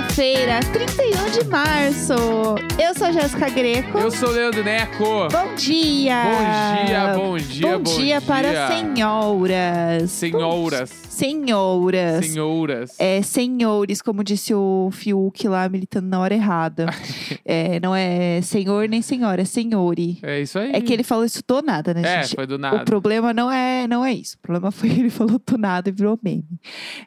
Sexta-feira, 31 de março. Eu sou a Jéssica Greco. Eu sou o Leandro Neco. Bom dia! Bom dia, bom dia, Bom bom dia dia. para senhoras. Senhoras. Senhoras. Senhoras. É, senhores, como disse o Fiuk lá, militando na hora errada. é, não é senhor nem senhora, é senhori. É isso aí. É que ele falou isso do nada, né, É, gente? foi do O nada. problema não é, não é isso. O problema foi que ele falou do nada e virou meme.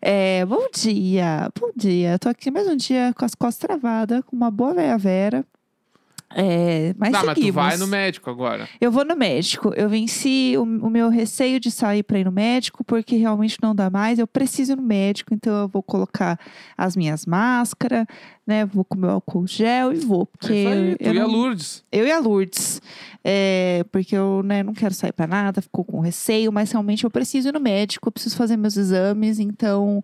É, bom dia, bom dia. Tô aqui mais um dia com as costas travadas, com uma boa veia vera. É, mas Tá, mas tu seguimos. vai no médico agora. Eu vou no médico. Eu venci o, o meu receio de sair para ir no médico, porque realmente não dá mais. Eu preciso ir no médico, então eu vou colocar as minhas máscaras, né? Vou com meu álcool gel e vou. Porque é aí, tu eu e a não- Lourdes. eu e a Lourdes. É, porque eu né, não quero sair pra nada, ficou com receio, mas realmente eu preciso ir no médico, eu preciso fazer meus exames, então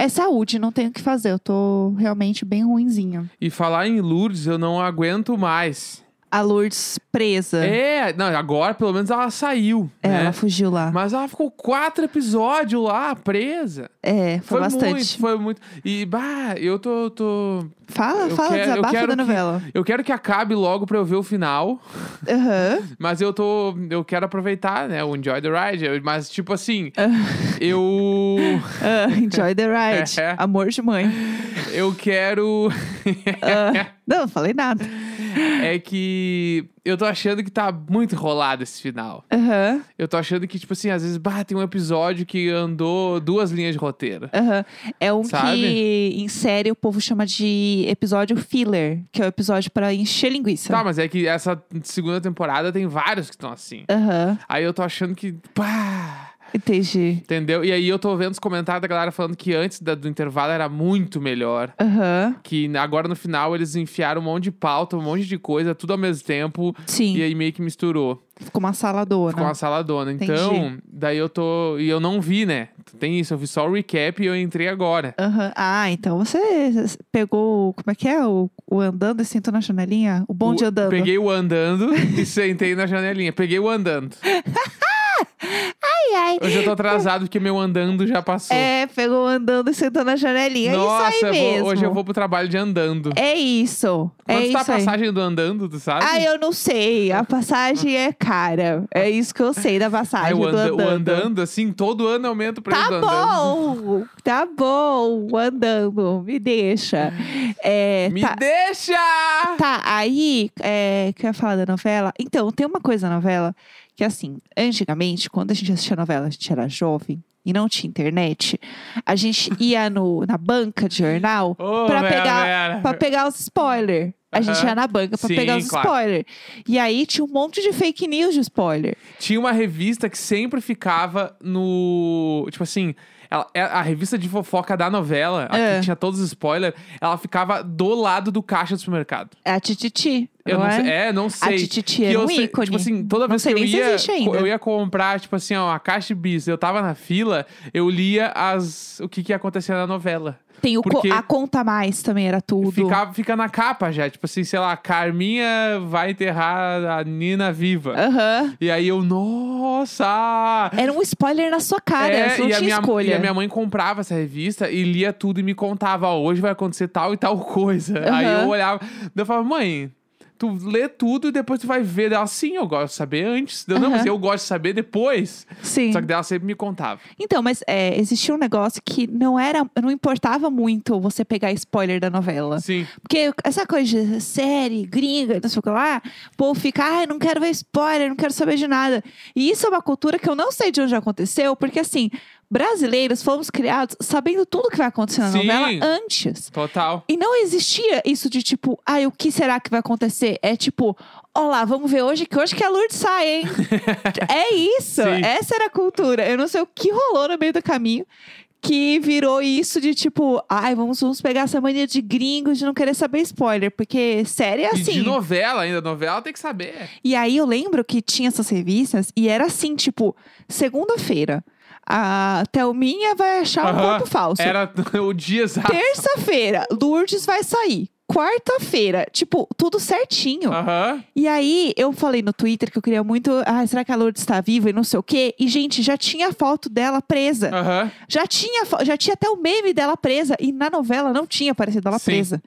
é saúde, não tenho o que fazer. Eu tô realmente bem ruinzinha. E falar em Lourdes, eu não aguento mais. A Lourdes presa. É, não, agora pelo menos ela saiu. É, né? ela fugiu lá. Mas ela ficou quatro episódios lá, presa. É, foi, bastante. muito, foi muito. E, bah, eu tô. tô... Fala, eu fala, quero- desabafa quero da que- novela. Eu quero que acabe logo pra eu ver o final. Aham. Mas eu tô. Eu quero aproveitar, né? O Enjoy the Ride. Mas, tipo assim, Ah, eu. ah, enjoy the ride. É. Amor de mãe. Eu quero. Ah, não, falei nada. é que. Eu tô achando que tá muito enrolado esse final. Aham, Eu tô achando que, tipo assim, às vezes, bah, tem um episódio que andou duas linhas de roteiro. aham. É um Sabe? que em série o povo chama de episódio filler, que é o episódio pra encher linguiça. Tá, mas é que essa segunda temporada tem vários que estão assim. Aham, Aí eu tô achando que. Pá, entendi. entendeu? E aí eu tô vendo os comentários da galera falando que antes da- do intervalo era muito melhor. Aham, Que agora no final eles enfiaram um monte de pauta, um monte de coisa, tudo ao mesmo tempo. sim. E aí meio que misturou. Ficou uma saladona. Ficou uma saladona. Entendi. Então, daí eu tô. E eu não vi, né? Tem isso, eu vi só o recap e eu entrei agora. Aham. Ah, então você pegou, como é que é? O, o andando e sentou na janelinha? O bonde O- andando. Peguei o andando e sentei na janelinha. Peguei o andando. Ai, ai. Hoje eu tô atrasado porque meu andando já passou. É, pegou o andando e sentou na janelinha. Nossa, é isso aí vou- mesmo. hoje eu vou pro trabalho de andando. É isso. é Quanto isso tá a aí. passagem do andando, tu sabe? Ah, eu não sei. A passagem é cara. É isso que eu sei da Ai, passagem o, do anda- andando. o andando, assim, todo ano aumenta o preço Tá do bom, tá bom, o andando, me deixa. É, Me tá, deixa! tá, aí, é, que eu ia falar da novela. Então, tem uma coisa na novela que, assim, antigamente, quando a gente assistia novela, a gente era jovem e não tinha internet, a gente ia no, na banca de jornal pra Vera, pegar, pra pegar os spoilers. A gente ia na banca pra Sim, pegar os claro. spoilers. E aí tinha um monte de fake news de spoiler. Tinha uma revista que sempre ficava no. Tipo assim. ela- é a revista de fofoca da novela, a É. que tinha todos os spoilers, ela ficava do lado do caixa do supermercado. É a Tititi. Eu não não é? sei, é, não sei. Tititi Que era eu um sei- ícone. Tipo assim, toda Não vez sei que eu nem se ia, existe ainda. eu ia comprar, tipo assim, ó, a caixa de bis, eu tava na fila, eu lia as, o que que ia acontecer na novela. Tem o co- a conta mais também era tudo. Fica, fica na capa já, tipo assim, sei lá, Carminha vai enterrar a Nina viva. Aham. E aí eu, nossa! Era um spoiler na sua cara, É, você não e, a tinha minha, escolha. e a minha mãe comprava essa revista e lia tudo e me contava, ó, hoje vai acontecer tal e tal coisa. Aí Aham. eu olhava, eu falava, mãe, tu lê tudo e depois tu vai ver. Ela, sim, eu gosto de saber antes. Não, mas Aham. eu gosto de saber depois. Sim. Só que dela sempre me contava. Então, mas é, existia um negócio que não era, não importava muito você pegar spoiler da novela. Sim. Porque essa coisa de série, gringa, não sei o que lá, o povo fica, ai, não quero ver spoiler, não quero saber de nada. E isso é uma cultura que eu não sei de onde aconteceu, porque assim, brasileiros fomos criados sabendo tudo que vai acontecer na Sim. novela antes. Total. E não existia isso de tipo, ai, o que será que vai acontecer? É tipo, olá, vamos ver hoje que hoje que a Lourdes sai, hein? é isso. Sim. Essa era a cultura. Eu não sei o que rolou no meio do caminho. Que virou isso de tipo, ai, vamos, vamos pegar essa mania de gringos de não querer saber spoiler, porque série é E assim. de novela ainda, novela tem que saber. E aí eu lembro que tinha essas revistas e era assim, tipo, segunda-feira, a Thelminha vai achar um Aham. corpo falso. Era o dia exato. Terça-feira, Lourdes vai sair. quarta-feira. Tipo, tudo certinho. Aham. E aí, eu falei no Twitter que eu queria muito. Ah, será que a Lourdes está viva e não sei o quê? E, gente, já tinha foto dela presa. Aham. Já tinha, fo- já tinha até o meme dela presa. E na novela não tinha aparecido ela Sim. presa.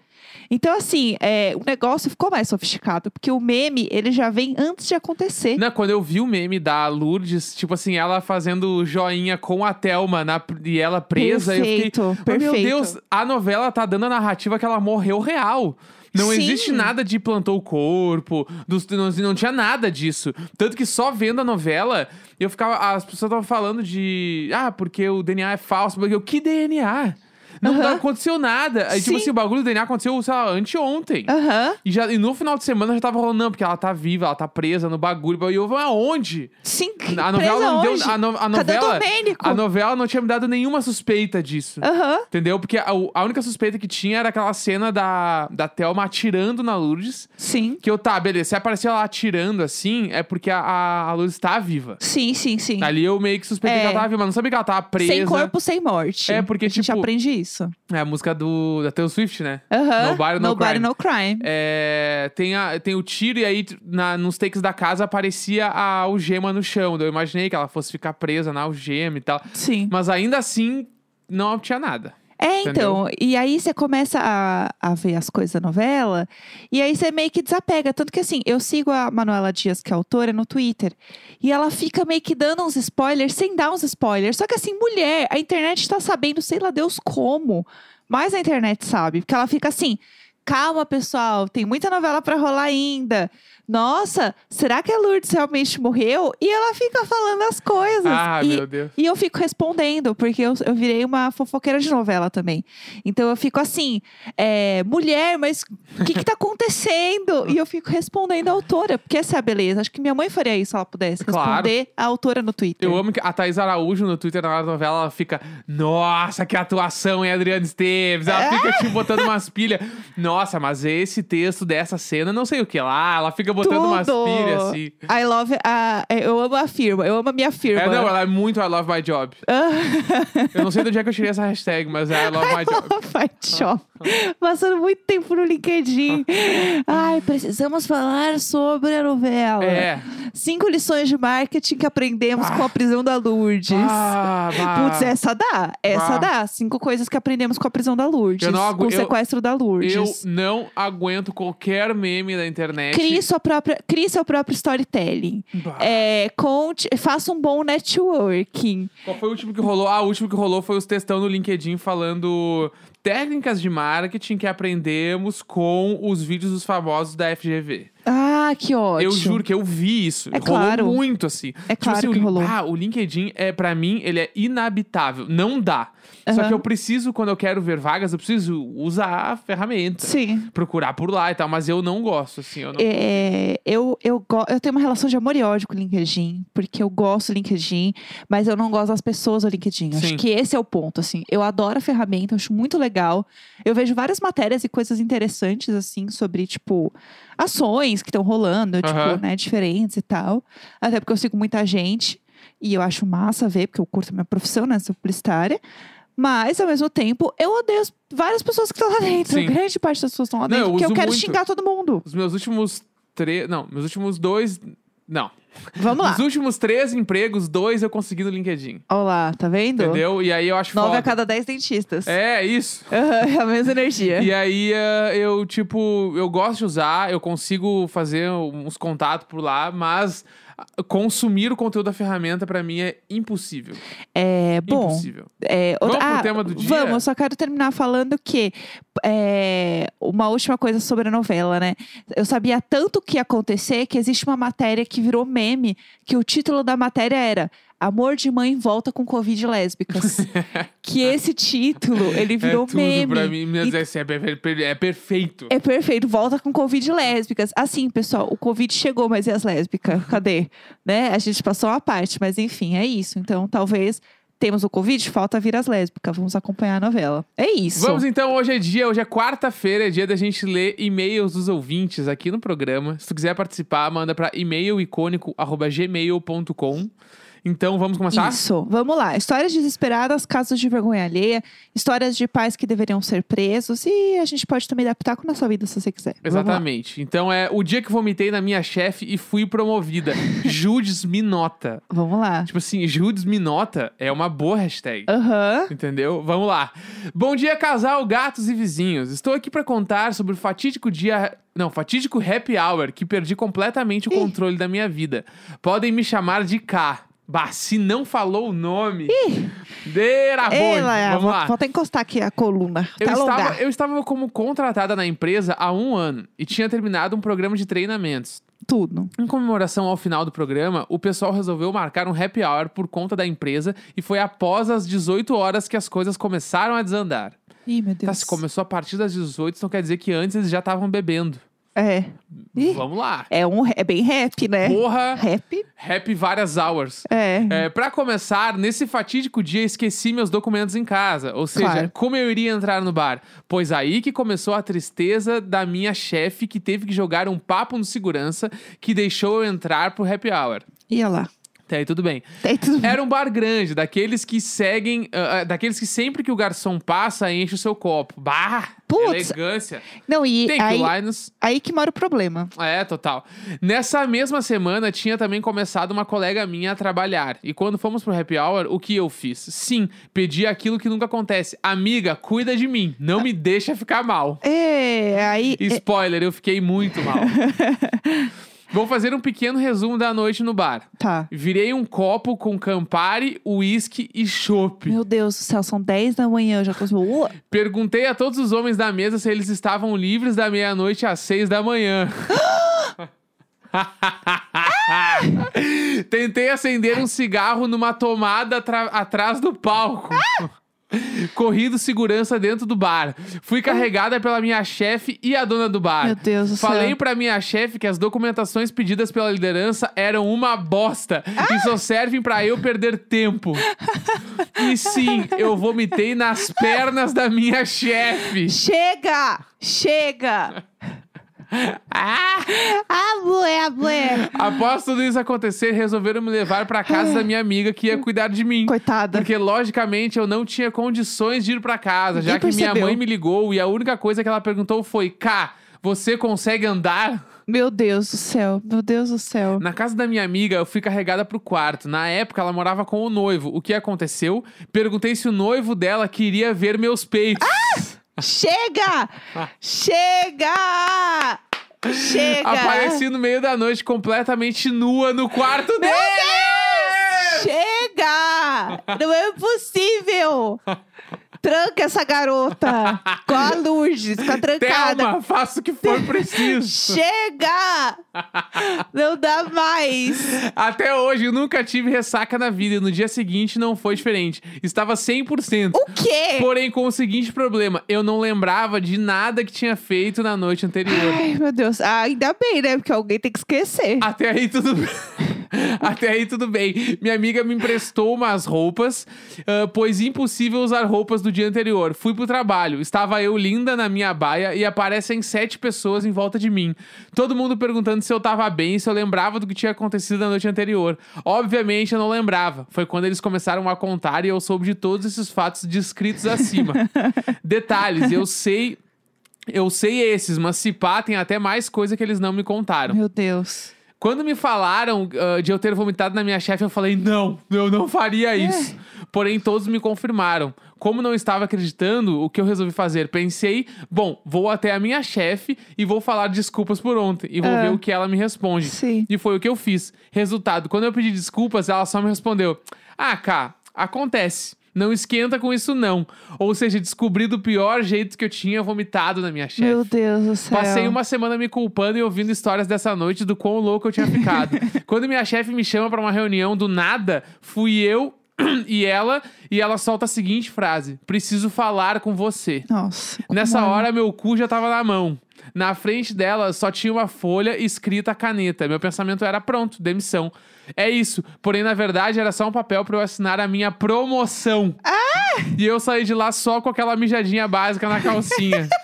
Então, assim, é, o negócio ficou mais sofisticado. Porque o meme, ele já vem antes de acontecer. Não, quando eu vi o meme da Lourdes, tipo assim, ela fazendo joinha com a Thelma na, e ela presa, perfeito, eu fiquei. perfeito. Oh, meu Deus, a novela tá dando a narrativa que ela morreu real. Não Sim. existe nada de plantou o corpo, dos- não, não tinha nada disso. Tanto que só vendo a novela, eu ficava. As pessoas estavam falando de. Ah, porque o DNA é falso. Porque eu, que DNA? Não, aconteceu nada. Aí, tipo Sim. assim, o bagulho do DNA aconteceu, sei lá, anteontem. Aham. E, já, e no final de semana já tava rolando, não, porque ela tá viva, ela tá presa no bagulho. E eu vou aonde? Sim. A novela presa não deu. onde? A, no- a Cadê o novela. Domênico? A novela não tinha me dado nenhuma suspeita disso. Aham. Entendeu? Porque a, a única suspeita que tinha era aquela cena da, da Thelma atirando na Lourdes. Sim. Que eu, tá, beleza. Se aparecer ela atirando assim, é porque a, a, a Lourdes tá viva. Sim, sim, sim. Ali eu meio que suspeitei É. que ela tava viva, mas não sabia que ela tava presa. Sem corpo, sem morte. É, porque, a gente tipo, aprende isso. É a música do, da Taylor Swift, né? Aham. Nobody, no Nobody, crime. no crime. É, tem, a, tem o tiro e aí na, nos takes da casa aparecia a algema no chão. Eu imaginei que ela fosse ficar presa na algema e tal. Sim. Mas ainda assim, não tinha nada. É, então. Entendeu? E aí você começa a, a ver as coisas da novela, e aí você meio que desapega. Tanto que assim, eu sigo a Manuela Dias, que é autora, no Twitter. E ela fica meio que dando uns spoilers sem dar uns spoilers. Só que assim, mulher, a internet tá sabendo, sei lá Deus como. Mas a internet sabe. Porque ela fica assim. Calma, pessoal, tem muita novela pra rolar ainda. Nossa, será que a Lourdes realmente morreu? E ela fica falando as coisas. Ah, e, meu Deus. e eu fico respondendo, porque eu, eu virei uma fofoqueira de novela também. Então eu fico assim, é, mulher, mas o que, que tá acontecendo? E eu fico respondendo a autora, porque essa é a beleza. Acho que minha mãe faria isso se ela pudesse Claro. responder a autora no Twitter. Eu amo que a Thaís Araújo no Twitter na hora da novela, ela fica, nossa, que atuação, hein, Adriana Esteves? Ela fica, tipo, botando umas pilhas. Nossa, mas esse texto dessa cena, não sei o que lá. Ela fica botando umas pilhas assim. I love a, eu amo a firma, eu amo a minha firma. É, não, ela é muito I love my job. Eu não sei de onde é que eu tirei essa hashtag, mas é I love my job. Vai, tchau. Passando muito tempo no LinkedIn. Ai, precisamos falar sobre a novela. É. Cinco lições de marketing que aprendemos Ah. com a prisão da Lourdes. Ah, vá. Putz, essa dá. Essa Ah. dá. Cinco coisas que aprendemos com a prisão da Lourdes. Eu não agu- com o eu- sequestro da Lourdes. Eu não aguento qualquer meme da internet. Crie, sua própria, crie seu próprio storytelling. Bah. É, conte, faça um bom networking. Qual foi o último que rolou? Ah, o último que rolou foi os textão no LinkedIn falando técnicas de marketing que aprendemos com os vídeos dos famosos da FGV. Ah, que ótimo. Eu juro que eu vi isso. É rolou claro. muito, assim. É claro assim, que o, rolou. Ah, o LinkedIn, é para mim, ele é inabitável. Não dá. Só Aham. que eu preciso, quando eu quero ver vagas, eu preciso usar a ferramenta. Sim. Procurar por lá e tal. Mas eu não gosto, assim. Eu não... É, eu, eu, eu tenho uma relação de amor e ódio com o LinkedIn, porque eu gosto do LinkedIn, mas eu não gosto das pessoas do LinkedIn. Sim. Acho que esse é o ponto, assim. Eu adoro a ferramenta, eu acho muito legal. Eu vejo várias matérias e coisas interessantes, assim, sobre, tipo, ações que estão rolando, tipo, né, diferentes e tal. Até porque eu sigo muita gente e eu acho massa ver, porque eu curto minha profissão, né, sou publicitária. Mas, ao mesmo tempo, eu odeio as- várias pessoas que estão lá dentro. Sim. Grande parte das pessoas estão lá Não, dentro, eu porque eu uso quero muito. xingar todo mundo. Os meus últimos três... Não, meus últimos dois... Não. Vamos lá. Os últimos três empregos, dois eu consegui no LinkedIn. Olha lá, tá vendo? Entendeu? E aí eu acho Nove foda. a cada dez dentistas. É, isso. Aham, é a mesma energia. E aí eh, eu, tipo, eu gosto de usar, eu consigo fazer uns contatos por lá, mas ah, consumir o conteúdo da ferramenta pra mim é impossível. É, bom. Impossível. É, Vamos outra- pro ah, tema do dia? Vamos, eu só quero terminar falando que é, uma última coisa sobre a novela, né? Eu sabia tanto o que ia acontecer que existe uma matéria que virou meme, que o título da matéria era Amor de mãe volta com Covid lésbicas. que esse título, ele virou é tudo meme. pra mim, meu E- é, é perfeito. É perfeito, volta com Covid lésbicas. Assim, pessoal, o Covid chegou, mas e as lésbicas? Cadê? né? A gente passou uma parte, mas enfim, é isso. Então, talvez temos o Covid, falta vir as lésbicas. Vamos acompanhar a novela. É isso. Vamos então, hoje é dia, hoje é quarta-feira, é dia da gente ler e-mails dos ouvintes aqui no programa. Se tu quiser participar, manda pra e-mail. Então vamos começar? Isso. Vamos lá. Histórias desesperadas, casos de vergonha alheia, histórias de pais que deveriam ser presos e a gente pode também dar pitaco na sua vida se você quiser. Exatamente. Então é o dia que vomitei na minha chefe e fui promovida. Judes me nota. Vamos lá. Tipo assim, Judes me nota é uma boa hashtag. Aham. Entendeu? Vamos lá. Bom dia, casal, gatos e vizinhos. Estou aqui para contar sobre o fatídico dia. Não, fatídico happy hour que perdi completamente o Ih. controle da minha vida. Podem me chamar de K. Bah, se não falou o nome. Ei, bom. Laia, Vamos vou, lá. vou até encostar aqui a coluna. Eu Tá estava, eu estava como contratada na empresa há um ano e tinha terminado um programa de treinamentos. Tudo. Em comemoração ao final do programa, o pessoal resolveu marcar um happy hour por conta da empresa e foi após as 18 horas que as coisas começaram a desandar. Ih, meu Tá, Deus. se começou a partir das 18, então quer dizer que antes eles já estavam bebendo. É. Ih. Vamos lá. É, um, é bem rap, né? Porra, Rap? happy várias hours. É. É, para começar, nesse fatídico dia esqueci meus documentos em casa. Ou seja, Claro. como eu iria entrar no bar? Pois aí que começou a tristeza da minha chefe que teve que jogar um papo no segurança que deixou eu entrar pro happy hour. Ia lá. Até aí tudo bem. Tem tudo bem. Era um bar grande, daqueles que seguem, ah, daqueles que sempre que o garçom passa, enche o seu copo. Bah! Putz. Elegância. Não, e Thank aí, aí que mora o problema. É, total. Nessa mesma semana, tinha também começado uma colega minha a trabalhar. E quando fomos pro happy hour, o que eu fiz? Sim, pedi aquilo que nunca acontece. Amiga, cuida de mim. Não me deixa ficar mal. É, aí. é- Spoiler, eu fiquei muito mal. Vou fazer um pequeno resumo da noite no bar. Tá. Virei um copo com Campari, uísque e chopp. Meu Deus do céu, são 10 da manhã, eu já tô. Perguntei a todos os homens da mesa se eles estavam livres da meia-noite às seis da manhã. Tentei acender um cigarro numa tomada atrás do palco. Corri do segurança dentro do bar. Fui carregada pela minha chefe e a dona do bar. Meu Deus do Falei céu. pra minha chefe que as documentações pedidas pela liderança eram uma bosta e só servem pra eu perder tempo. e sim, eu vomitei nas pernas da minha chefe. Chega! Chega! Ah! Ah, bué, bué. Após tudo isso acontecer, resolveram me levar pra casa da minha amiga que ia cuidar de mim. Coitada. Porque, logicamente, eu não tinha condições de ir pra casa, já que minha percebeu. mãe me ligou e a única coisa que ela perguntou foi: Cá, você consegue andar? Meu Deus do céu, meu Deus do céu. Na casa da minha amiga, eu fui carregada pro quarto. Na época, ela morava com o noivo. O que aconteceu? Perguntei se o noivo dela queria ver meus peitos. Chega! Chega! Chega! Apareci no meio da noite completamente nua no quarto dele! Chega! Não é possível! Tranca essa garota! Com a Lourdes, fica trancada. Thelma, faça o que for preciso. Chega! Não dá mais! Até hoje, eu nunca tive ressaca na vida e no dia seguinte não foi diferente. Estava 100%. O quê? Porém, com o seguinte problema: eu não lembrava de nada que tinha feito na noite anterior. Ai, meu Deus. Ah, ainda bem, né? Porque alguém tem que esquecer. Até aí tudo bem. Até aí tudo bem. Minha amiga me emprestou umas roupas, ah, pois impossível usar roupas do dia anterior. Fui pro trabalho. Estava eu linda na minha baia e aparecem sete pessoas em volta de mim. Todo mundo perguntando se eu tava bem, se eu lembrava do que tinha acontecido na noite anterior. Obviamente eu não lembrava. Foi quando eles começaram a contar e eu soube de todos esses fatos descritos acima. Detalhes, eu sei. Eu sei esses, mas se pá, tem até mais coisa que eles não me contaram. Meu Deus. Quando me falaram ah, de eu ter vomitado na minha chefe, eu falei, não, eu não faria isso. Porém, todos me confirmaram. Como não estava acreditando, o que eu resolvi fazer? Pensei, bom, vou até a minha chefe e vou falar desculpas por ontem. E vou Ah. ver o que ela me responde. Sim. E foi o que eu fiz. Resultado, quando eu pedi desculpas, ela só me respondeu: Ah, cá, acontece. Não esquenta com isso, não. Ou seja, descobri do pior jeito que eu tinha vomitado na minha chefe. Meu Deus do céu. Passei uma semana me culpando e ouvindo histórias dessa noite do quão louco eu tinha ficado. Quando minha chefe me chama pra uma reunião do nada, fui eu e ela, e ela solta a seguinte frase: Preciso falar com você. Nossa. Nessa como- hora, meu cu já tava na mão. Na frente dela só tinha uma folha escrita a caneta. Meu pensamento era pronto, demissão. É isso. Porém, na verdade, era só um papel pra eu assinar a minha promoção. E eu saí de lá só com aquela mijadinha básica na calcinha.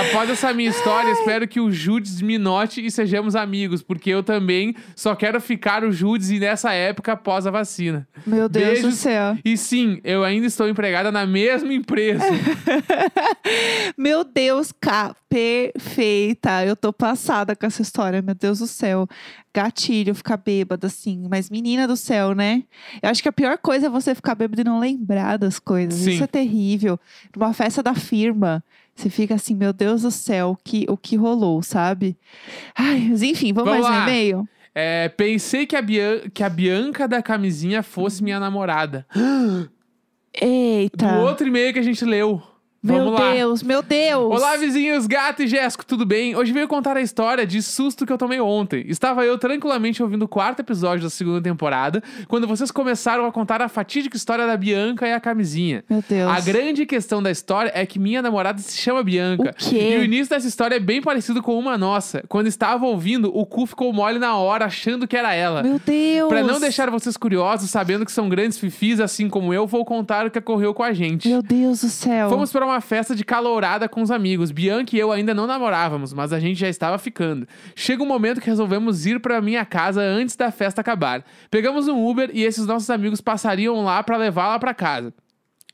Após essa minha história, espero que o Judes me note e sejamos amigos, porque eu também só quero ficar o Judes e nessa época após a vacina. Meu Deus do Beijos. céu. E sim, eu ainda estou empregada na mesma empresa. Meu Deus, cá, perfeita. Eu tô passada com essa história, meu Deus do céu. Gatilho, ficar bêbada, assim. Mas menina do céu, né? Eu acho que a pior coisa é você ficar bêbado e não lembrar das coisas. Sim. Isso é terrível. Numa festa da firma, você fica assim, meu Deus do céu, o que, o que rolou, sabe? Ai, mas enfim, vamos, Vamos mais lá. um e-mail? É, pensei que a, Bian- que a Bianca da camisinha fosse minha namorada. Eita. Do outro e-mail que a gente leu. Meu Vamos lá. Deus, meu Deus. Olá, vizinhos, gato e Jéssico, tudo bem? Hoje veio contar a história de susto que eu tomei ontem. Estava eu tranquilamente ouvindo o quarto episódio da segunda temporada, quando vocês começaram a contar a fatídica história da Bianca e a camisinha. Meu Deus. A grande questão da história é que minha namorada se chama Bianca. O quê? E o início dessa história é bem parecido com uma nossa. Quando estava ouvindo, o cu ficou mole na hora, achando que era ela. Meu Deus. Pra não deixar vocês curiosos, sabendo que são grandes fifis assim como eu, vou contar o que ocorreu com a gente. Meu Deus do céu. Fomos para uma festa de calourada com os amigos. Bianca e eu ainda não namorávamos, mas a gente já estava ficando. Chega um momento que resolvemos ir para minha casa antes da festa acabar. Pegamos um Uber e esses nossos amigos passariam lá para levá-la para casa.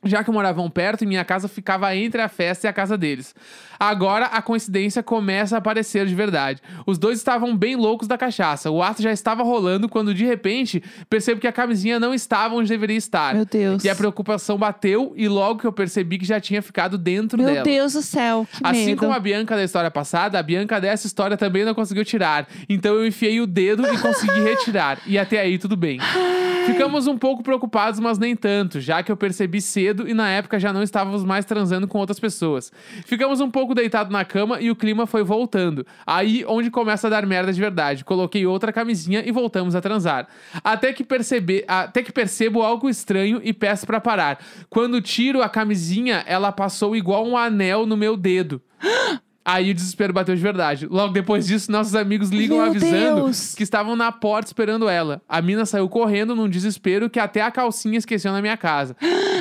Já que moravam perto e minha casa ficava entre a festa e a casa deles. Agora a coincidência começa a aparecer de verdade. Os dois estavam bem loucos da cachaça. O ato já estava rolando quando de repente percebo que a camisinha não estava onde deveria estar. Meu Deus. E a preocupação bateu e logo que eu percebi que já tinha ficado dentro Meu dela. Deus do céu. Que Assim medo. como a Bianca da história passada, a Bianca dessa história também não conseguiu tirar. Então eu enfiei o dedo e consegui retirar. E até aí tudo bem. Ficamos um pouco preocupados, mas nem tanto, já que eu percebi cedo e na época já não estávamos mais transando com outras pessoas. Ficamos um pouco deitados na cama e o clima foi voltando. Aí onde começa a dar merda de verdade. Coloquei outra camisinha e voltamos a transar. Até que perceber, até que percebo algo estranho e peço pra parar. Quando tiro a camisinha, ela passou igual um anel no meu dedo. Aí o desespero bateu de verdade. Logo depois disso, nossos amigos ligam Meu avisando Deus. que estavam na porta esperando ela. A mina saiu correndo num desespero que até a calcinha esqueceu na minha casa.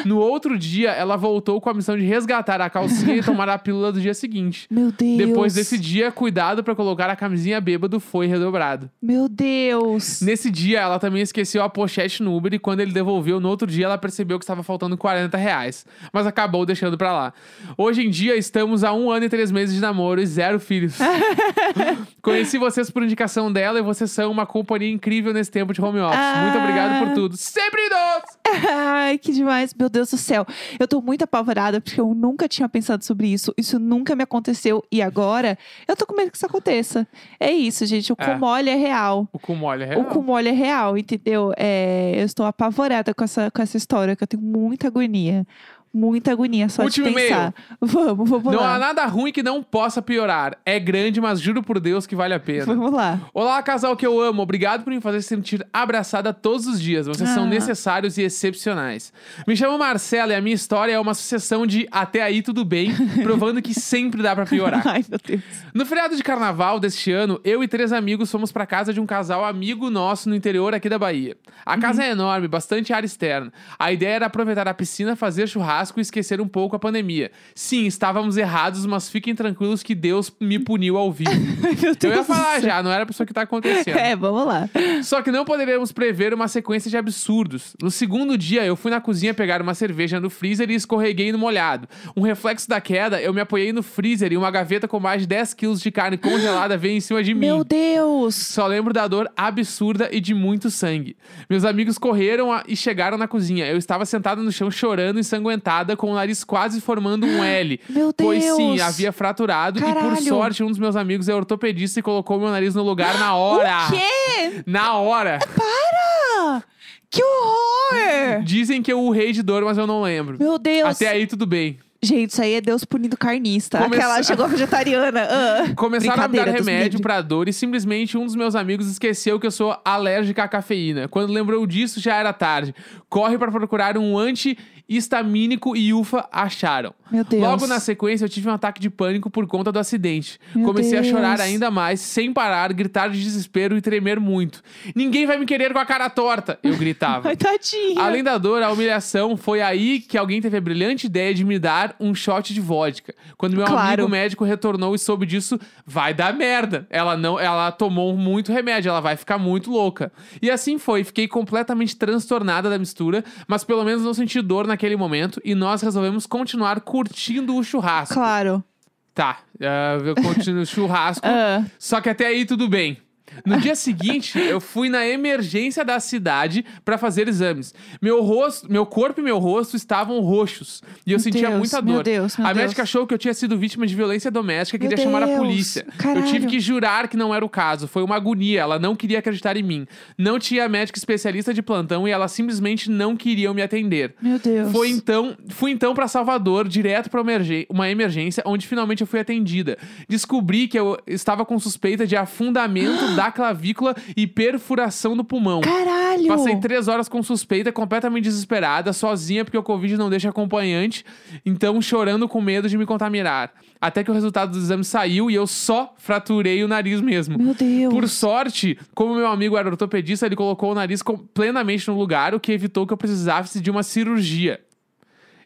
No outro dia, ela voltou com a missão de resgatar a calcinha e tomar a pílula do dia seguinte. Meu Deus. Depois desse dia, cuidado pra colocar a camisinha bêbado foi redobrado. Meu Deus. Nesse dia, ela também esqueceu a pochete no Uber e quando ele devolveu, no outro dia, ela percebeu que estava faltando 40 reais. Mas acabou deixando pra lá. Hoje em dia, estamos há um ano e três meses de namoro e zero filhos. Conheci vocês por indicação dela e vocês são uma companhia incrível nesse tempo de home office. Muito obrigado por Ah. tudo. Sempre doce! Ai, que demais. Meu Deus do céu. Eu tô muito apavorada porque eu nunca tinha pensado sobre isso. Isso nunca me aconteceu. E agora, eu tô com medo que isso aconteça. É isso, gente. O É. cu mole é real. O cu mole é real. O cu mole é real, entendeu? É, eu estou apavorada com essa, com essa história, que eu tenho muita agonia. Muita agonia só Último de pensar. Vamos, vamos Não lá. há nada ruim que não possa piorar. É grande, mas juro por Deus que vale a pena. Vamos lá. Olá, casal que eu amo. Obrigado por me fazer sentir abraçada todos os dias. Vocês são Ah. necessários e excepcionais. Me chamo Marcela e a minha história é uma sucessão de até aí tudo bem, provando que sempre dá pra piorar. Ai, meu Deus. No feriado de carnaval deste ano, eu e três amigos fomos pra casa de um casal amigo nosso no interior aqui da Bahia. A casa é enorme, bastante área externa. A ideia era aproveitar a piscina, fazer churrasco e esquecer um pouco a pandemia. Sim, estávamos errados, mas fiquem tranquilos que Deus me puniu ao vivo. Eu ia falar já, não era pra isso que tá acontecendo. É, vamos lá. Só que não poderíamos prever uma sequência de absurdos. No segundo dia, eu fui na cozinha pegar uma cerveja no freezer e escorreguei no molhado. Um reflexo da queda, eu me apoiei no freezer e uma gaveta com mais de 10 quilos de carne congelada veio em cima de mim. Meu Deus. Só lembro da dor absurda e de muito sangue. Meus amigos correram a- e chegaram na cozinha. Eu estava sentada no chão chorando, com o nariz quase formando um L. Meu Pois sim, Deus. havia fraturado e por Caralho. sorte um dos meus amigos é ortopedista e colocou meu nariz no lugar na hora. O quê? Na hora. Ah, que horror! Dizem que eu urrei de dor, mas eu não lembro. Meu Deus. Até aí tudo bem. Gente, isso aí é Deus punindo carnista. Começa- Aquela chegou vegetariana. Ah. Começaram a me dar Deus remédio pra dor e simplesmente um dos meus amigos esqueceu que eu sou alérgica à cafeína. Quando lembrou disso, já era tarde. Corre pra procurar um anti-histamínico e ufa, acharam. Meu Deus. Logo na sequência, eu tive um ataque de pânico por conta do acidente. Meu Comecei a chorar Deus. ainda mais, sem parar, gritar de desespero e tremer muito. Ninguém vai me querer com a cara torta, eu gritava. Ai, tadinha. Além da dor, a humilhação foi aí que alguém teve a brilhante ideia de me dar um shot de vodka. Quando meu Claro. amigo médico retornou e soube disso, vai dar merda. Ela não, ela tomou muito remédio, ela vai ficar muito louca. E assim foi, fiquei completamente transtornada da mistura, mas pelo menos não senti dor naquele momento e nós resolvemos continuar curtindo o churrasco. Claro. Tá, ah, eu continuo o churrasco. Ah, Só que até aí tudo bem. No dia seguinte, eu fui na emergência da cidade pra fazer exames. Meu rosto, meu corpo e meu rosto estavam roxos e eu Meu sentia Deus, muita meu dor. Deus, meu a Deus. médica achou que eu tinha sido vítima de violência doméstica e Meu queria chamar a Deus, polícia. Eu caralho. tive que jurar que não era o caso. Foi uma agonia, ela não queria acreditar em mim. Não tinha médica especialista de plantão e ela simplesmente não queria me atender. meu Deus. Foi então, fui então para Salvador, direto para uma emergência, onde finalmente eu fui atendida. Descobri que eu estava com suspeita de afundamento da clavícula e perfuração do pulmão. Caralho. Passei três horas com suspeita, completamente desesperada, sozinha, porque o Covid não deixa acompanhante, então chorando com medo de me contaminar. Até que o resultado do exame saiu e eu só fraturei o nariz mesmo. Meu Deus. Por sorte, como meu amigo era ortopedista, ele colocou o nariz plenamente no lugar, o que evitou que eu precisasse de uma cirurgia.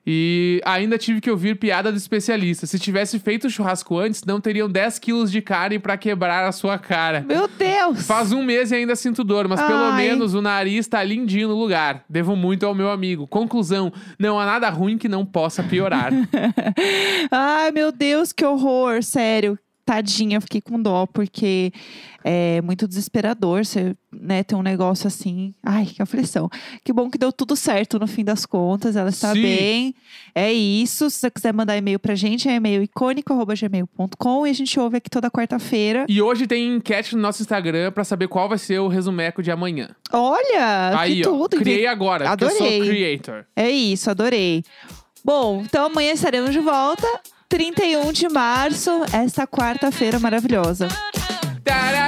E ainda tive que ouvir piada do especialista. Se tivesse feito o churrasco antes, não teriam 10 quilos de carne pra quebrar a sua cara. Meu Deus. Faz um mês e ainda sinto dor, mas pelo Ai. menos o nariz tá lindinho no lugar. Devo muito ao meu amigo. Conclusão: não há nada ruim que não possa piorar. Ai, meu Deus, que horror, sério. Tadinha, eu fiquei com dó, porque é muito desesperador você né, ter um negócio assim. Ai, que aflição. Que bom que deu tudo certo no fim das contas, ela está Sim. bem. É isso. Se você quiser mandar e-mail pra gente, é e-mail icônico.gmail.com e a gente ouve aqui toda quarta-feira. e hoje tem enquete no nosso Instagram pra saber qual vai ser o resumeco de amanhã. Olha, Aí, que ó. tudo. Criei agora, porque eu Adorei. sou creator. É isso, adorei. Bom, então amanhã estaremos de volta. 31 de março, esta quarta-feira maravilhosa. Tcharam!